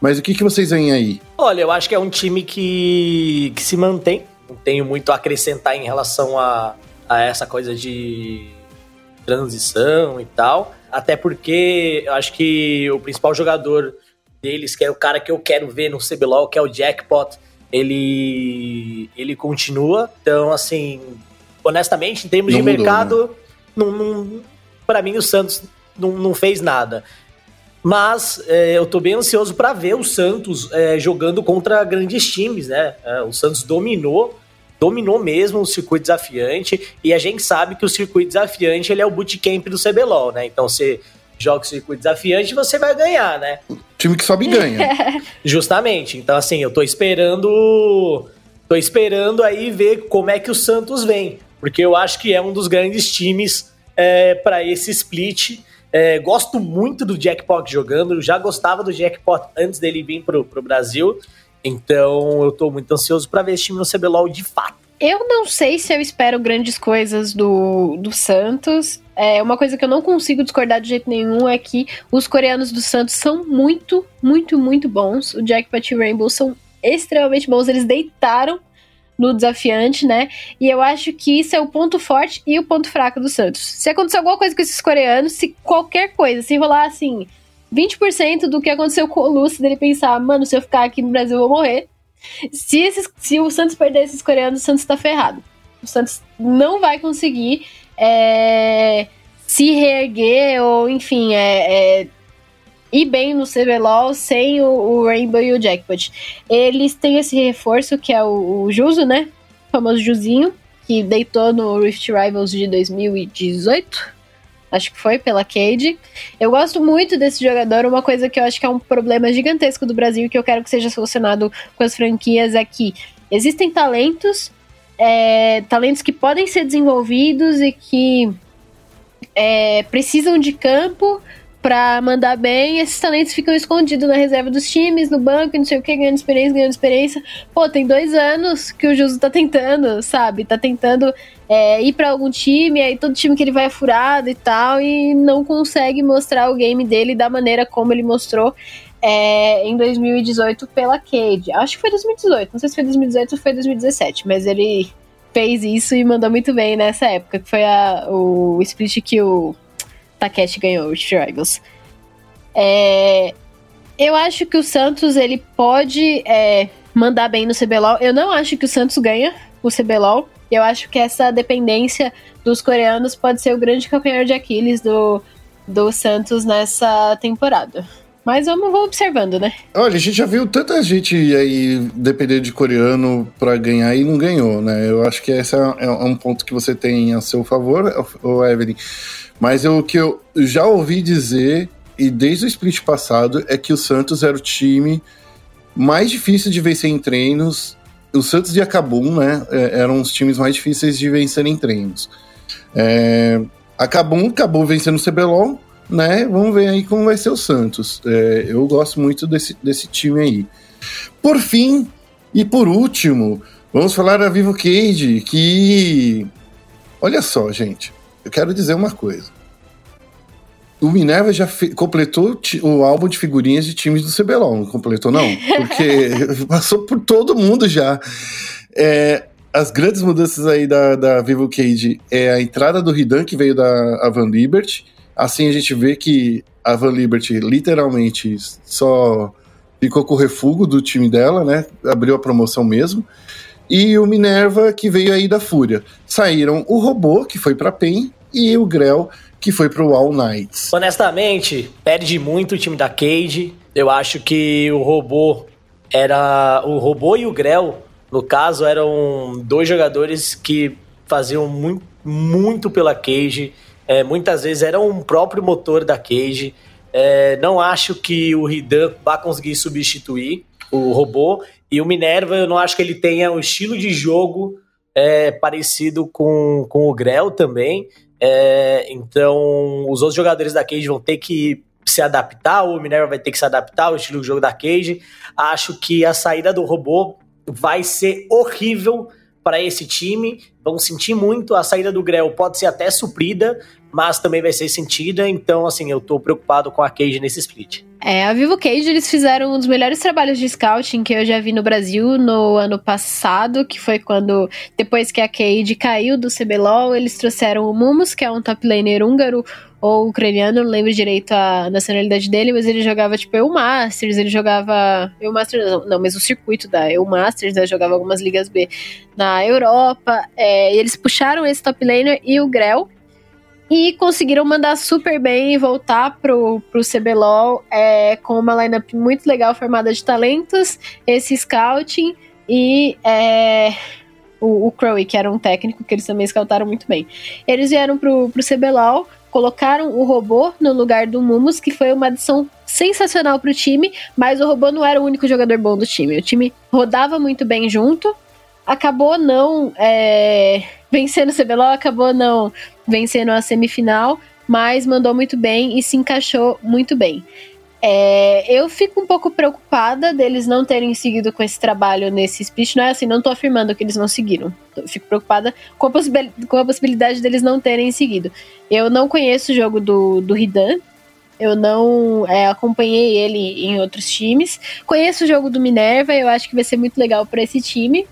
Mas o que, que vocês veem aí? Olha, eu acho que é um time que, que se mantém. Não tenho muito a acrescentar em relação a, a essa coisa de transição e tal. Até porque eu acho que o principal jogador deles, que é o cara que eu quero ver no CBLOL, que é o Jackpot, ele, ele continua. Então, assim, honestamente, em termos não de mudou, mercado, né? não, não para mim o Santos não, não fez nada. Mas é, eu tô bem ansioso para ver o Santos é, jogando contra grandes times, né? É, o Santos dominou dominou mesmo o circuito desafiante e a gente sabe que o circuito desafiante ele é o bootcamp do CBLOL, né? Então você joga o circuito desafiante você vai ganhar, né? O time que sobe ganha. Justamente. Então assim, eu tô esperando tô esperando aí ver como é que o Santos vem, porque eu acho que é um dos grandes times é, para esse split. É, gosto muito do Jackpot jogando, eu já gostava do Jackpot antes dele vir pro, pro Brasil. Então eu tô muito ansioso para ver esse time no CBLOL de fato. Eu não sei se eu espero grandes coisas do, do Santos. É, uma coisa que eu não consigo discordar de jeito nenhum é que os coreanos do Santos são muito, muito, muito bons. O Jackpot e o Rainbow são extremamente bons. Eles deitaram no desafiante, né? E eu acho que isso é o ponto forte e o ponto fraco do Santos. Se acontecer alguma coisa com esses coreanos, se qualquer coisa, se rolar assim, 20% do que aconteceu com o Lúcio, dele pensar, mano, se eu ficar aqui no Brasil eu vou morrer. Se, esses, se o Santos perder esses coreanos, o Santos tá ferrado. O Santos não vai conseguir é, se reerguer ou, enfim, é, é, ir bem no CBLOL sem o, o, Rainbow e o Jackpot. Eles têm esse reforço que é o, o Juso, né? O famoso Juzinho, que deitou no Rift Rivals de 2018 acho que foi pela Cade. Eu gosto muito desse jogador. Uma coisa que eu acho que é um problema gigantesco do Brasil que eu quero que seja solucionado com as franquias é que existem talentos, é, talentos que podem ser desenvolvidos e que é, precisam de campo para mandar bem, esses talentos ficam escondidos na reserva dos times, no banco, não sei o que, ganhando experiência, ganhando experiência. Pô, tem dois anos que o Justo tá tentando, sabe? Tá tentando é, ir para algum time, aí todo time que ele vai é furado e tal, e não consegue mostrar o game dele da maneira como ele mostrou é, em 2018 pela Cade. Acho que foi 2018, não sei se foi 2018 ou foi 2017, mas ele fez isso e mandou muito bem nessa época, que foi a, o split que o Takeshi ganhou o Eagles. É, eu acho que o Santos ele pode é, mandar bem no CBLOL. Eu não acho que o Santos ganha o CBLOL. Eu acho que essa dependência dos coreanos pode ser o grande calcanhar de Aquiles do, do Santos nessa temporada. Mas vamos, observando, né? Olha, a gente já viu tanta gente aí depender de coreano para ganhar e não ganhou, né? Eu acho que esse é, é um ponto que você tem a seu favor, Evelyn. Mas o que eu já ouvi dizer, e desde o split passado, é que o Santos era o time mais difícil de vencer em treinos. O Santos e a Cabum, né, é, eram os times mais difíceis de vencer em treinos. É, a Cabum acabou vencendo o CBLOL, né? Vamos ver aí como vai ser o Santos. É, eu gosto muito desse, desse time aí. Por fim, e por último, vamos falar da Vivo Cage, que. Olha só, gente eu quero dizer uma coisa. O Minerva já completou o álbum de figurinhas de times do CBLOL, não completou não? Porque passou por todo mundo já. É, as grandes mudanças aí da, da Vivo Cage é a entrada do Ridan, que veio da Van Liberty. Assim a gente vê que a Van Liberty literalmente só ficou com o refúgio do time dela, né? Abriu a promoção mesmo e o Minerva, que veio aí da Fúria. Saíram o Robô, que foi para PEN, e o Grell, que foi pro All Knights. Honestamente, perde muito o time da Cade. Eu acho que o Robô era. O Robô e o Grell, no caso, eram dois jogadores que faziam muito, muito pela Cage. É, muitas vezes eram um próprio motor da Cage. É, não acho que o Ridan vá conseguir substituir o robô. E o Minerva, eu não acho que ele tenha um estilo de jogo é, parecido com, com o Grell também. É, então, os outros jogadores da Cage vão ter que se adaptar, o Minerva vai ter que se adaptar ao estilo de jogo da Cage. Acho que a saída do robô vai ser horrível para esse time. Vão sentir muito. A saída do Grell pode ser até suprida, mas também vai ser sentida. Então, assim, eu tô preocupado com a Cage nesse split. É, a Vivo Cage, eles fizeram um dos melhores trabalhos de scouting que eu já vi no Brasil no ano passado, que foi quando, depois que a Cage caiu do CBLOL, eles trouxeram o Mumus, que é um top laner húngaro, ou ucraniano, não lembro direito a nacionalidade dele, mas ele jogava tipo EU Masters, ele jogava EU Masters, não, não mas o circuito da EU Masters, né, jogava algumas ligas B na Europa, é, e eles puxaram esse top laner e o Grell, e conseguiram mandar super bem e voltar pro, pro CBLOL é, com uma lineup muito legal formada de talentos, esse scouting e é, o, o Crowy, que era um técnico que eles também scoutaram muito bem. Eles vieram pro, pro CBLOL, colocaram o robô no lugar do Mumus, que foi uma adição sensacional pro time, mas o robô não era o único jogador bom do time. O time rodava muito bem junto, acabou não é, vencendo o CBLOL, acabou não vencendo a semifinal, mas mandou muito bem e se encaixou muito bem. É, eu fico um pouco preocupada deles não terem seguido com esse trabalho nesse split. Não é assim, não tô afirmando que eles não seguiram. Fico preocupada com a, com a possibilidade deles não terem seguido. Eu não conheço o jogo do, do Hidan. Eu não é, acompanhei ele em outros times. Conheço o jogo do Minerva, eu acho que vai ser muito legal para esse time.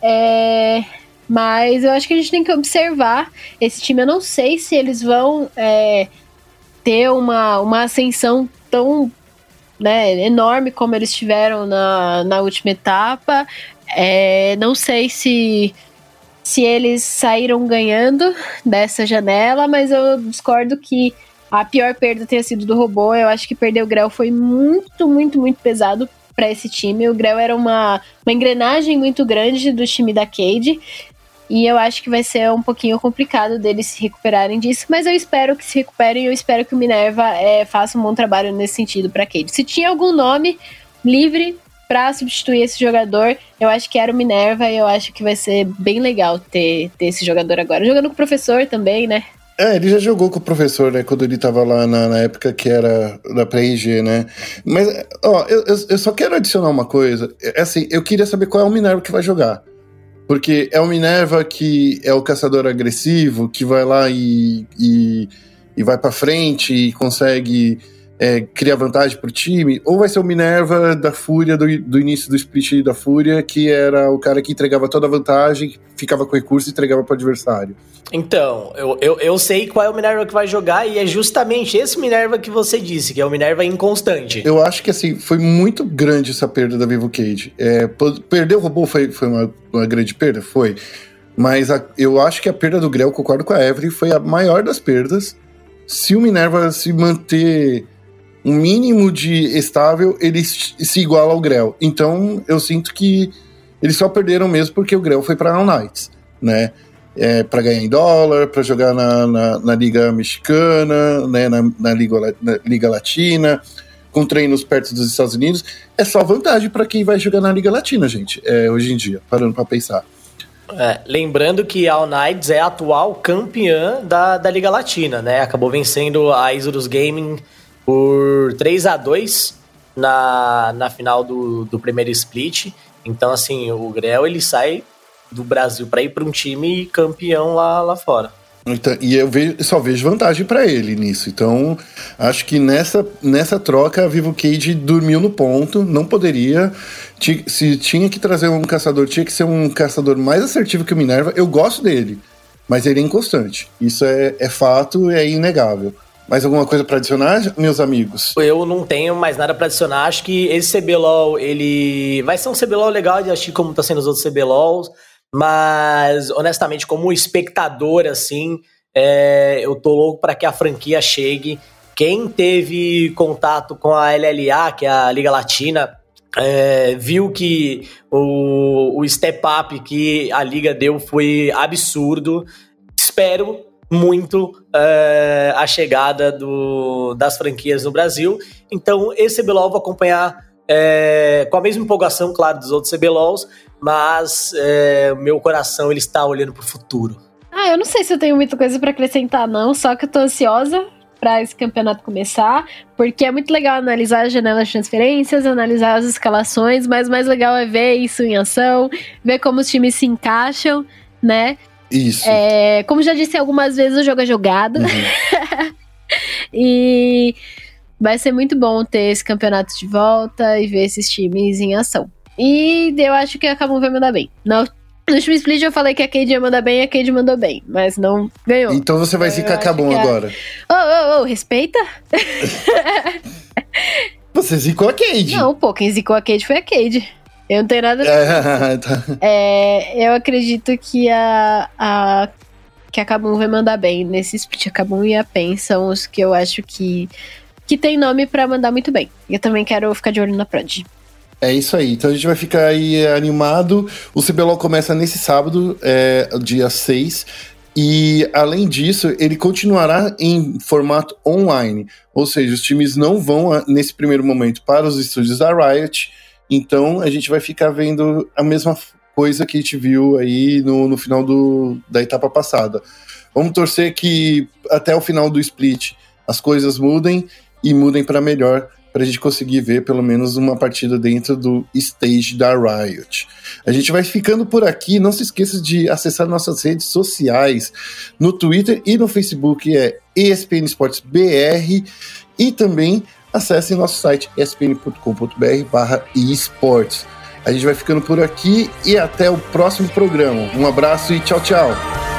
É, mas eu acho que a gente tem que observar esse time. Eu não sei se eles vão é, ter uma, uma ascensão tão né, enorme como eles tiveram na, na última etapa. É, não sei se, se eles saíram ganhando dessa janela, mas eu discordo que a pior perda tenha sido do robô. Eu acho que perder o Grell foi muito, muito, muito pesado para esse time. O Grell era uma, uma engrenagem muito grande do time da Cade. E eu acho que vai ser um pouquinho complicado deles se recuperarem disso, mas eu espero que se recuperem e eu espero que o Minerva é, faça um bom trabalho nesse sentido para Cade. Se tinha algum nome livre para substituir esse jogador, eu acho que era o Minerva e eu acho que vai ser bem legal ter, ter esse jogador agora. Jogando com o professor também, né? É, ele já jogou com o professor, né? Quando ele tava lá na, na época que era da pré-IG, né? Mas, ó, eu, eu só quero adicionar uma coisa. É assim, eu queria saber qual é o Minerva que vai jogar. Porque é o Minerva que é o caçador agressivo, que vai lá e, e, e vai para frente e consegue é, criar vantagem pro time, ou vai ser o Minerva da Fúria, do, do, início do split da Fúria, que era o cara que entregava toda a vantagem, ficava com recurso e entregava pro adversário. Então, eu, eu, eu sei qual é o Minerva que vai jogar, e é justamente esse Minerva que você disse, que é o Minerva inconstante. Eu acho que assim, foi muito grande essa perda da Vivo Cage. É, perder o robô foi, foi uma, uma grande perda? Foi. Mas a, eu acho que a perda do Grell, concordo com a Evelyn, foi a maior das perdas. Se o Minerva se manter um mínimo de estável, ele se iguala ao Grell. Então eu sinto que eles só perderam mesmo porque o Grell foi para All Knights, né? É, para ganhar em dólar, para jogar na, na, na, Liga Mexicana, né? na, na, Liga, na Liga Latina, com treinos perto dos Estados Unidos. É só vantagem para quem vai jogar na Liga Latina, gente, é, hoje em dia, parando para pensar. É, lembrando que a Knights é a atual campeã da, da Liga Latina, né? Acabou vencendo a Isurus Gaming por 3 a 2 na, na final do, do primeiro split. Então, assim, o Grell ele sai do Brasil para ir para um time campeão lá, lá fora. Então, e eu vejo, só vejo vantagem para ele nisso. Então, acho que nessa, nessa troca, a Vivo Cage dormiu no ponto, não poderia. Se tinha que trazer um caçador, tinha que ser um caçador mais assertivo que o Minerva. Eu gosto dele, mas ele é inconstante. Isso é, é fato, é inegável. Mais alguma coisa para adicionar, meus amigos? Eu não tenho mais nada para adicionar. Acho que esse CBLOL, ele vai ser um CBLOL legal de assistir como tá sendo os outros CBLOLs, mas honestamente, como espectador, assim, é, eu tô louco para que a franquia chegue. Quem teve contato com a LLA, que é a Liga Latina, é, viu que o, o step up que a liga deu foi absurdo. Espero muito é, a chegada do, das franquias no Brasil. Então, esse CBLOL vou acompanhar é, com a mesma empolgação, claro, dos outros CBLOLs, mas é, meu coração ele está olhando para o futuro. Ah, eu não sei se eu tenho muita coisa para acrescentar, não, só que eu tô ansiosa para esse campeonato começar, porque é muito legal analisar as janelas de transferências, analisar as escalações, mas mais legal é ver isso em ação, ver como os times se encaixam, né? Isso. É, como já disse algumas vezes, o jogo é jogado. Uhum. e vai ser muito bom ter esse campeonato de volta e ver esses times em ação. E eu acho que a Kabum vai mandar bem. No, no último split eu falei que a Cade ia mandar bem e a Cade mandou bem, mas não ganhou. Então você vai zicar a Kabum agora. Ô, ô, ô, respeita? você zicou a Cade. Não, pô, quem zicou a Cade foi a Cade. Eu não tenho nada a tá. é, Eu acredito que a, a que a Kabum vai mandar bem nesse split. A Kabum e a PEN são os que eu acho que, que tem nome para mandar muito bem. Eu também quero ficar de olho na Prod. É isso aí. Então a gente vai ficar aí animado. O CBLOL começa nesse sábado, é, dia 6. E além disso, ele continuará em formato online. Ou seja, os times não vão, nesse primeiro momento, para os estúdios da Riot então a gente vai ficar vendo a mesma coisa que a gente viu aí no, no final do, da etapa passada. Vamos torcer que até o final do split as coisas mudem e mudem para melhor para a gente conseguir ver pelo menos uma partida dentro do stage da Riot. A gente vai ficando por aqui. Não se esqueça de acessar nossas redes sociais no Twitter e no Facebook é ESPN BR e também acessem nosso site espn.com.br barra esportes. A gente vai ficando por aqui e até o próximo programa. Um abraço e tchau, tchau.